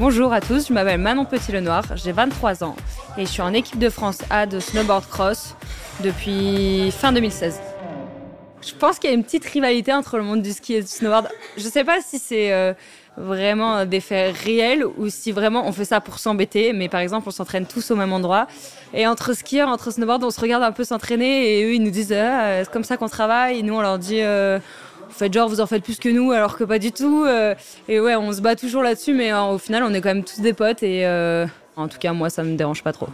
Bonjour à tous, je m'appelle Manon Petit-Lenoir, j'ai 23 ans et je suis en équipe de France A de snowboard cross depuis fin 2016. Je pense qu'il y a une petite rivalité entre le monde du ski et du snowboard. Je sais pas si c'est euh, vraiment des faits réels ou si vraiment on fait ça pour s'embêter, mais par exemple on s'entraîne tous au même endroit. Et entre skieurs, entre snowboard, on se regarde un peu s'entraîner et eux ils nous disent ah, c'est comme ça qu'on travaille nous on leur dit euh, vous faites genre vous en faites plus que nous alors que pas du tout. euh, et ouais on se bat toujours là-dessus mais euh, au final on est quand même tous des potes et euh, en tout cas moi ça me dérange pas trop.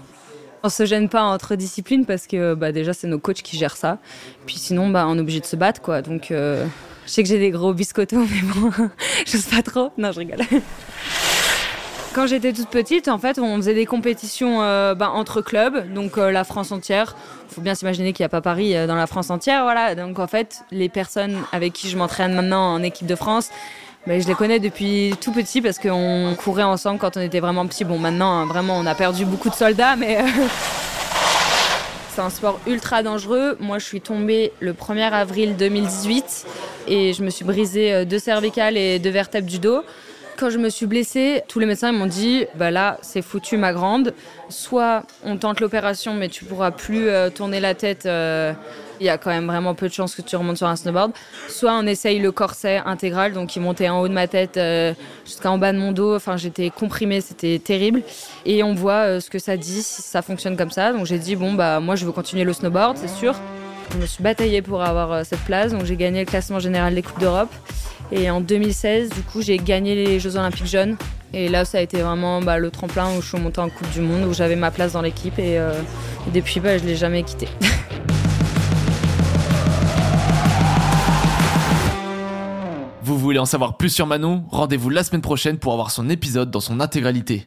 On se gêne pas entre disciplines parce que bah, déjà c'est nos coachs qui gèrent ça. Puis sinon bah, on est obligé de se battre quoi. Donc je sais que j'ai des gros biscottos mais bon j'ose pas trop. Non je rigole. Quand j'étais toute petite, en fait, on faisait des compétitions euh, bah, entre clubs, donc euh, la France entière. Faut bien s'imaginer qu'il n'y a pas Paris euh, dans la France entière, voilà. Donc en fait, les personnes avec qui je m'entraîne maintenant en équipe de France, ben, je les connais depuis tout petit parce qu'on courait ensemble quand on était vraiment petit. Bon, maintenant, hein, vraiment, on a perdu beaucoup de soldats, mais c'est un sport ultra dangereux. Moi, je suis tombée le 1er avril 2018 et je me suis brisé euh, deux cervicales et deux vertèbres du dos. Quand je me suis blessée, tous les médecins m'ont dit bah là c'est foutu ma grande. Soit on tente l'opération mais tu pourras plus euh, tourner la tête. euh, Il y a quand même vraiment peu de chances que tu remontes sur un snowboard. Soit on essaye le corset intégral, donc il montait en haut de ma tête euh, jusqu'en bas de mon dos. Enfin j'étais comprimée, c'était terrible. Et on voit euh, ce que ça dit, si ça fonctionne comme ça. Donc j'ai dit bon bah moi je veux continuer le snowboard, c'est sûr. Je me suis bataillée pour avoir cette place, donc j'ai gagné le classement général des Coupes d'Europe. Et en 2016, du coup, j'ai gagné les Jeux Olympiques jeunes. Et là, ça a été vraiment bah, le tremplin où je suis montée en Coupe du Monde, où j'avais ma place dans l'équipe. Et, euh, depuis, bah, je ne l'ai jamais quitté. Vous voulez en savoir plus sur Manon Rendez-vous la semaine prochaine pour avoir son épisode dans son intégralité.